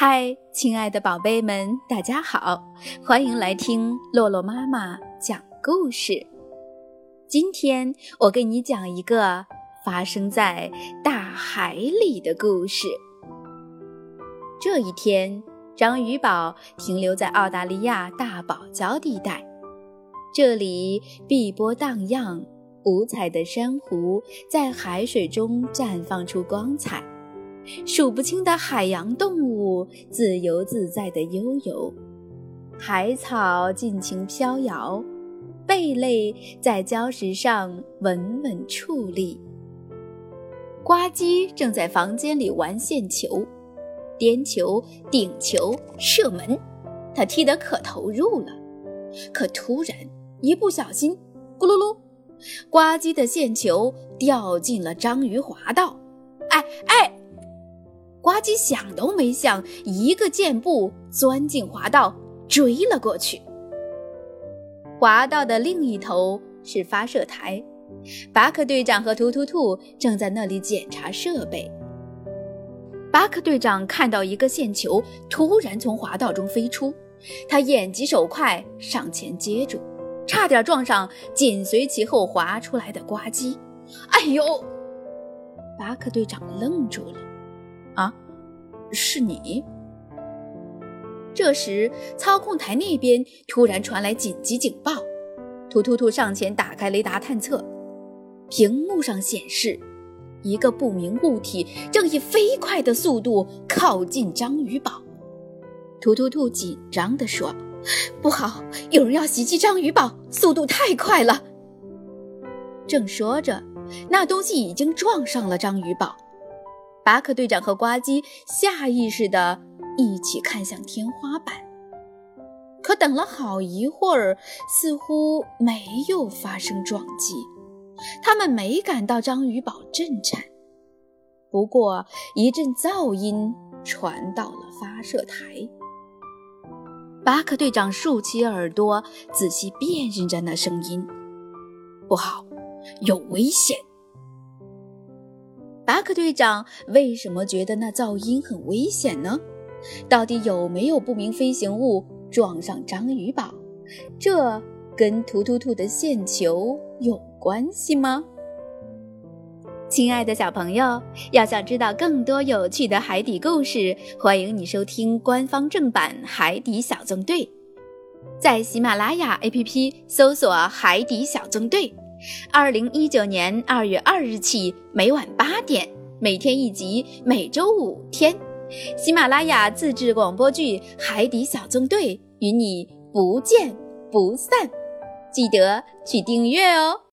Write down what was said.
嗨，亲爱的宝贝们，大家好，欢迎来听洛洛妈妈讲故事。今天我给你讲一个发生在大海里的故事。这一天，章鱼堡停留在澳大利亚大堡礁地带，这里碧波荡漾，五彩的珊瑚在海水中绽放出光彩。数不清的海洋动物自由自在地悠游，海草尽情飘摇，贝类在礁石上稳稳矗立。呱唧正在房间里玩线球，颠球、顶球、射门，他踢得可投入了。可突然一不小心，咕噜噜，呱唧的线球掉进了章鱼滑道。哎哎！呱唧想都没想，一个箭步钻进滑道，追了过去。滑道的另一头是发射台，巴克队长和图图兔正在那里检查设备。巴克队长看到一个线球突然从滑道中飞出，他眼疾手快上前接住，差点撞上紧随其后滑出来的呱唧。哎呦！巴克队长愣住了。啊，是你！这时，操控台那边突然传来紧急警报。突突突上前打开雷达探测，屏幕上显示，一个不明物体正以飞快的速度靠近章鱼堡。突突突紧张地说：“不好，有人要袭击章鱼堡，速度太快了！”正说着，那东西已经撞上了章鱼堡。巴克队长和呱唧下意识地一起看向天花板，可等了好一会儿，似乎没有发生撞击。他们没感到章鱼堡震颤，不过一阵噪音传到了发射台。巴克队长竖起耳朵，仔细辨认着那声音。不好，有危险！巴克队长为什么觉得那噪音很危险呢？到底有没有不明飞行物撞上章鱼堡？这跟图图兔的线球有关系吗？亲爱的小朋友，要想知道更多有趣的海底故事，欢迎你收听官方正版《海底小纵队》，在喜马拉雅 APP 搜索“海底小纵队”。二零一九年二月二日起，每晚八点，每天一集，每周五天，喜马拉雅自制广播剧《海底小纵队》与你不见不散，记得去订阅哦。